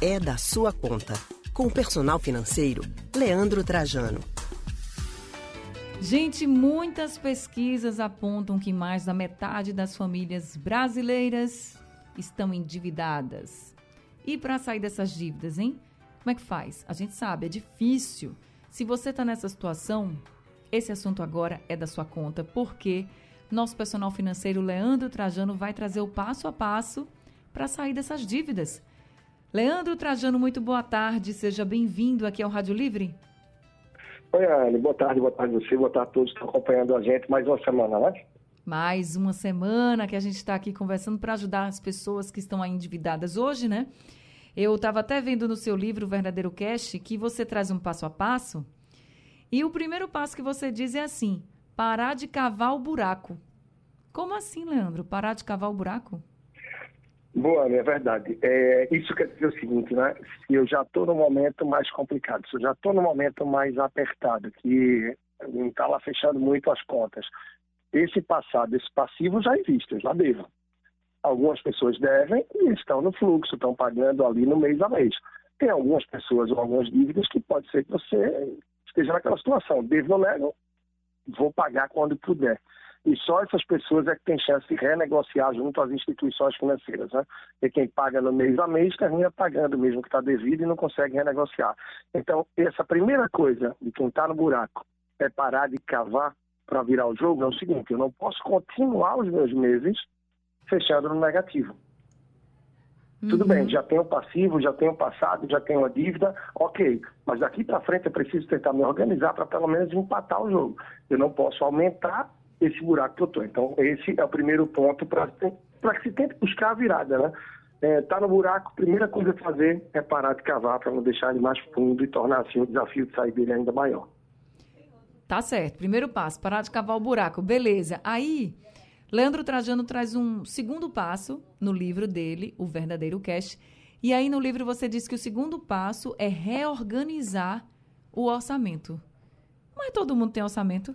É da sua conta. Com o personal financeiro, Leandro Trajano. Gente, muitas pesquisas apontam que mais da metade das famílias brasileiras estão endividadas. E para sair dessas dívidas, hein? Como é que faz? A gente sabe, é difícil. Se você está nessa situação, esse assunto agora é da sua conta, porque nosso personal financeiro Leandro Trajano vai trazer o passo a passo para sair dessas dívidas. Leandro Trajano, muito boa tarde, seja bem-vindo aqui ao Rádio Livre. Oi, Anne, boa tarde, boa tarde a você, boa tarde a todos que estão acompanhando a gente. Mais uma semana, né? Mais uma semana que a gente está aqui conversando para ajudar as pessoas que estão aí endividadas hoje, né? Eu estava até vendo no seu livro, O Verdadeiro Cash, que você traz um passo a passo. E o primeiro passo que você diz é assim: parar de cavar o buraco. Como assim, Leandro? Parar de cavar o buraco? Boa, é verdade. É, isso quer dizer o seguinte, né? Se eu já estou no momento mais complicado, se eu já estou no momento mais apertado, que está lá fechando muito as contas, esse passado, esse passivo já existe, eu já devo. Algumas pessoas devem e estão no fluxo, estão pagando ali no mês a mês. Tem algumas pessoas ou algumas dívidas que pode ser que você esteja naquela situação. Devo ou nego, vou pagar quando puder. E só essas pessoas é que têm chance de renegociar junto às instituições financeiras. Né? E quem paga no mês a mês termina pagando mesmo que está devido e não consegue renegociar. Então, essa primeira coisa de quem está no buraco é parar de cavar para virar o jogo é o seguinte: eu não posso continuar os meus meses fechando no negativo. Uhum. Tudo bem, já tenho passivo, já tenho passado, já tenho a dívida, ok. Mas daqui para frente eu preciso tentar me organizar para pelo menos empatar o jogo. Eu não posso aumentar esse buraco que eu estou. Então, esse é o primeiro ponto para que se tente buscar a virada, né? É, tá no buraco, primeira coisa a fazer é parar de cavar para não deixar ele mais fundo e tornar assim o desafio de sair dele ainda maior. Tá certo. Primeiro passo, parar de cavar o buraco. Beleza. Aí, Leandro Trajano traz um segundo passo no livro dele, O Verdadeiro Cash. E aí no livro você diz que o segundo passo é reorganizar o orçamento. Mas todo mundo tem orçamento?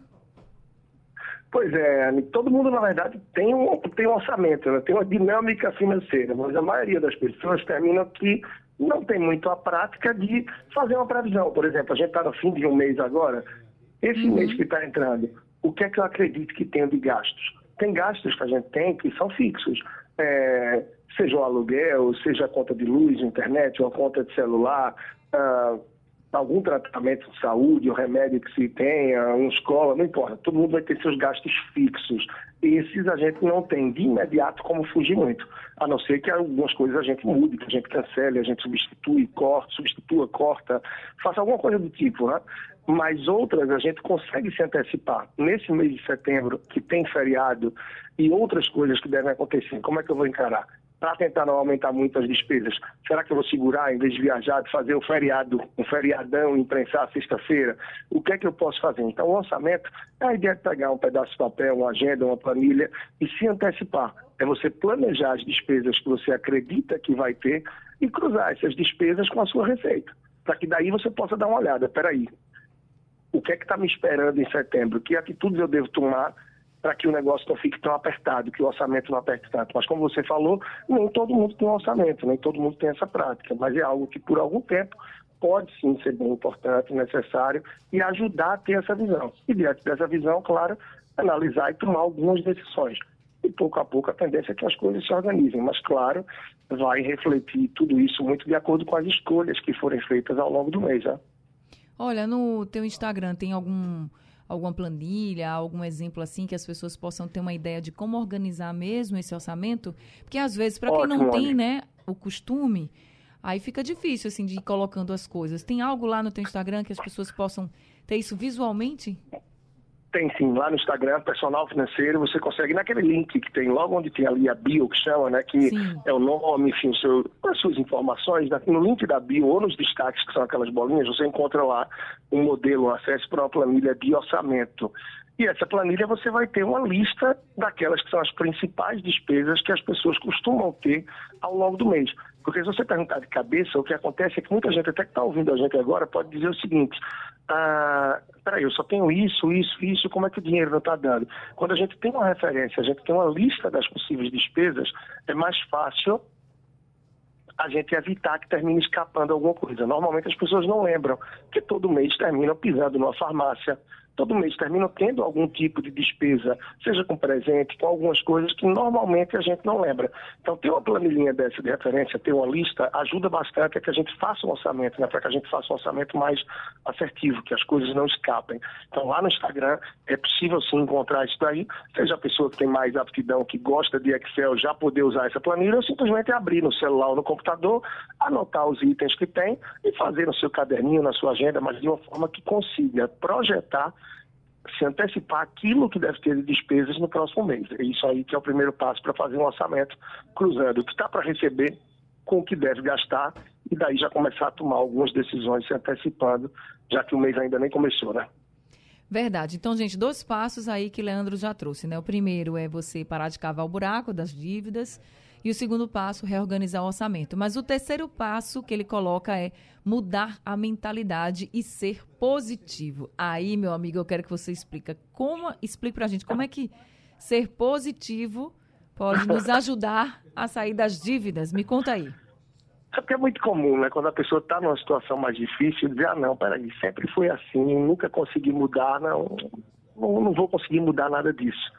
Pois é, todo mundo, na verdade, tem um, tem um orçamento, né? tem uma dinâmica financeira, mas a maioria das pessoas termina que não tem muito a prática de fazer uma previsão. Por exemplo, a gente está no fim de um mês agora, esse uhum. mês que está entrando, o que é que eu acredito que tenho de gastos? Tem gastos que a gente tem que são fixos. É, seja o aluguel, seja a conta de luz, internet, ou a conta de celular, uh, algum tratamento de saúde, o remédio que se tenha, uma escola, não importa, todo mundo vai ter seus gastos fixos. Esses a gente não tem de imediato como fugir muito, a não ser que algumas coisas a gente mude, que a gente cancele, a gente substitui, corta, substitua, corta, faça alguma coisa do tipo, né? Mas outras a gente consegue se antecipar. Nesse mês de setembro, que tem feriado e outras coisas que devem acontecer, como é que eu vou encarar? Para tentar não aumentar muito as despesas, será que eu vou segurar, em vez de viajar, de fazer o feriado, um feriadão, imprensar sexta-feira? O que é que eu posso fazer? Então, o orçamento é a ideia de pegar um pedaço de papel, uma agenda, uma planilha e se antecipar. É você planejar as despesas que você acredita que vai ter e cruzar essas despesas com a sua receita, para que daí você possa dar uma olhada. Peraí, o que é que está me esperando em setembro? Que atitudes eu devo tomar para que o negócio não fique tão apertado, que o orçamento não aperte tanto. Mas como você falou, nem todo mundo tem um orçamento, nem todo mundo tem essa prática, mas é algo que por algum tempo pode sim ser bem importante, necessário e ajudar a ter essa visão. E diante dessa visão, claro, analisar e tomar algumas decisões. E pouco a pouco a tendência é que as coisas se organizem, mas claro, vai refletir tudo isso muito de acordo com as escolhas que forem feitas ao longo do mês. Né? Olha, no teu Instagram tem algum alguma planilha, algum exemplo assim que as pessoas possam ter uma ideia de como organizar mesmo esse orçamento? Porque às vezes, para quem não tem, né, o costume, aí fica difícil assim de ir colocando as coisas. Tem algo lá no teu Instagram que as pessoas possam ter isso visualmente? Tem sim, lá no Instagram, personal financeiro, você consegue naquele link que tem logo onde tem ali a bio que chama, né? Que sim. é o nome, enfim, seu, as suas informações, no link da bio ou nos destaques, que são aquelas bolinhas, você encontra lá um modelo, um acesso para uma planilha de orçamento. E essa planilha você vai ter uma lista daquelas que são as principais despesas que as pessoas costumam ter ao longo do mês. Porque se você perguntar de cabeça, o que acontece é que muita gente, até que está ouvindo a gente agora, pode dizer o seguinte: ah, peraí, eu só tenho isso, isso, isso, como é que o dinheiro não está dando? Quando a gente tem uma referência, a gente tem uma lista das possíveis despesas, é mais fácil a gente evitar que termine escapando alguma coisa. Normalmente as pessoas não lembram que todo mês terminam pisando numa farmácia, todo mês terminam tendo algum tipo de despesa, seja com presente, com algumas coisas que normalmente a gente não lembra. Então, ter uma planilhinha dessa de referência, ter uma lista, ajuda bastante a que a gente faça um orçamento, né? para que a gente faça um orçamento mais assertivo, que as coisas não escapem. Então, lá no Instagram é possível sim encontrar isso daí, seja a pessoa que tem mais aptidão, que gosta de Excel, já poder usar essa planilha, ou simplesmente abrir no celular ou no computador, anotar os itens que tem e fazer no seu caderninho, na sua agenda, mas de uma forma que consiga projetar antecipar aquilo que deve ter de despesas no próximo mês. É isso aí que é o primeiro passo para fazer um orçamento, cruzando o que está para receber com o que deve gastar e daí já começar a tomar algumas decisões se antecipando, já que o mês ainda nem começou, né? Verdade. Então, gente, dois passos aí que Leandro já trouxe, né? O primeiro é você parar de cavar o buraco das dívidas e o segundo passo, reorganizar o orçamento. Mas o terceiro passo que ele coloca é mudar a mentalidade e ser positivo. Aí, meu amigo, eu quero que você explique como, explique pra gente como é que ser positivo pode nos ajudar a sair das dívidas. Me conta aí. É porque é muito comum, né? Quando a pessoa está numa situação mais difícil, dizer, ah, não, peraí, sempre foi assim, nunca consegui mudar, não, não, não vou conseguir mudar nada disso.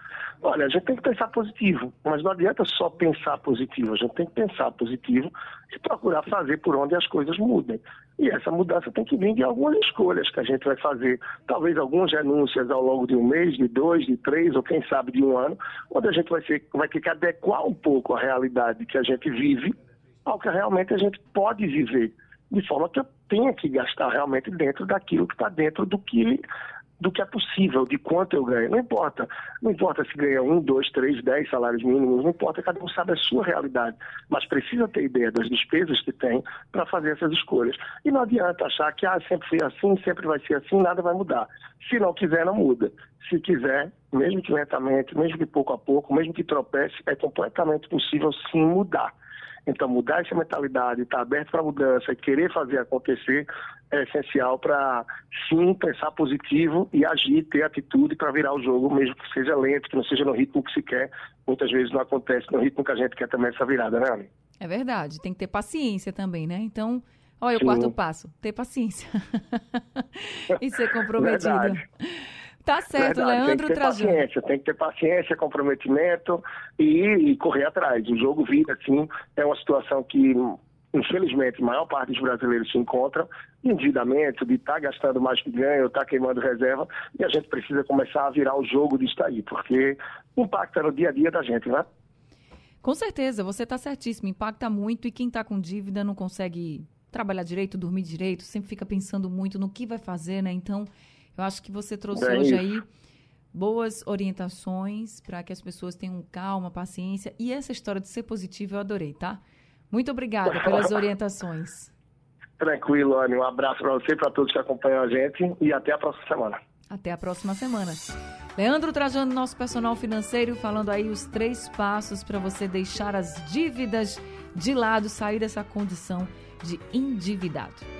Olha, a gente tem que pensar positivo, mas não adianta só pensar positivo, a gente tem que pensar positivo e procurar fazer por onde as coisas mudem. E essa mudança tem que vir de algumas escolhas que a gente vai fazer. Talvez algumas renúncias ao longo de um mês, de dois, de três, ou quem sabe de um ano, onde a gente vai, ser, vai ter que adequar um pouco a realidade que a gente vive ao que realmente a gente pode viver. De forma que eu tenha que gastar realmente dentro daquilo que está dentro do que do que é possível, de quanto eu ganho. Não importa. Não importa se ganha um, dois, três, dez salários mínimos, não importa, cada um sabe a sua realidade. Mas precisa ter ideia das despesas que tem para fazer essas escolhas. E não adianta achar que ah, sempre foi assim, sempre vai ser assim, nada vai mudar. Se não quiser, não muda. Se quiser, mesmo que lentamente, mesmo que pouco a pouco, mesmo que tropece, é completamente possível sim mudar. Então, mudar essa mentalidade, estar tá aberto para mudança e querer fazer acontecer é essencial para, sim, pensar positivo e agir, ter atitude para virar o jogo, mesmo que seja lento, que não seja no ritmo que se quer. Muitas vezes não acontece no ritmo que a gente quer também essa virada, né, Anny? É verdade, tem que ter paciência também, né? Então, olha o quarto passo, ter paciência e ser comprometido. Verdade. Tá certo, Verdade, Leandro tem que ter paciência, tem que ter paciência, comprometimento e, e, correr atrás. O jogo vida, assim, é uma situação que, infelizmente, a maior parte dos brasileiros se encontra endividamento, de estar tá gastando mais que ganha, ou estar tá queimando reserva, e a gente precisa começar a virar o jogo disso aí, porque impacta no dia a dia da gente, né? Com certeza, você está certíssimo, impacta muito e quem está com dívida não consegue trabalhar direito, dormir direito, sempre fica pensando muito no que vai fazer, né? Então, eu acho que você trouxe é hoje aí boas orientações para que as pessoas tenham calma, paciência. E essa história de ser positivo eu adorei, tá? Muito obrigada pelas orientações. Tranquilo, Anny. Um abraço para você, para todos que acompanham a gente e até a próxima semana. Até a próxima semana. Leandro Trajano, nosso personal financeiro, falando aí os três passos para você deixar as dívidas de lado, sair dessa condição de endividado.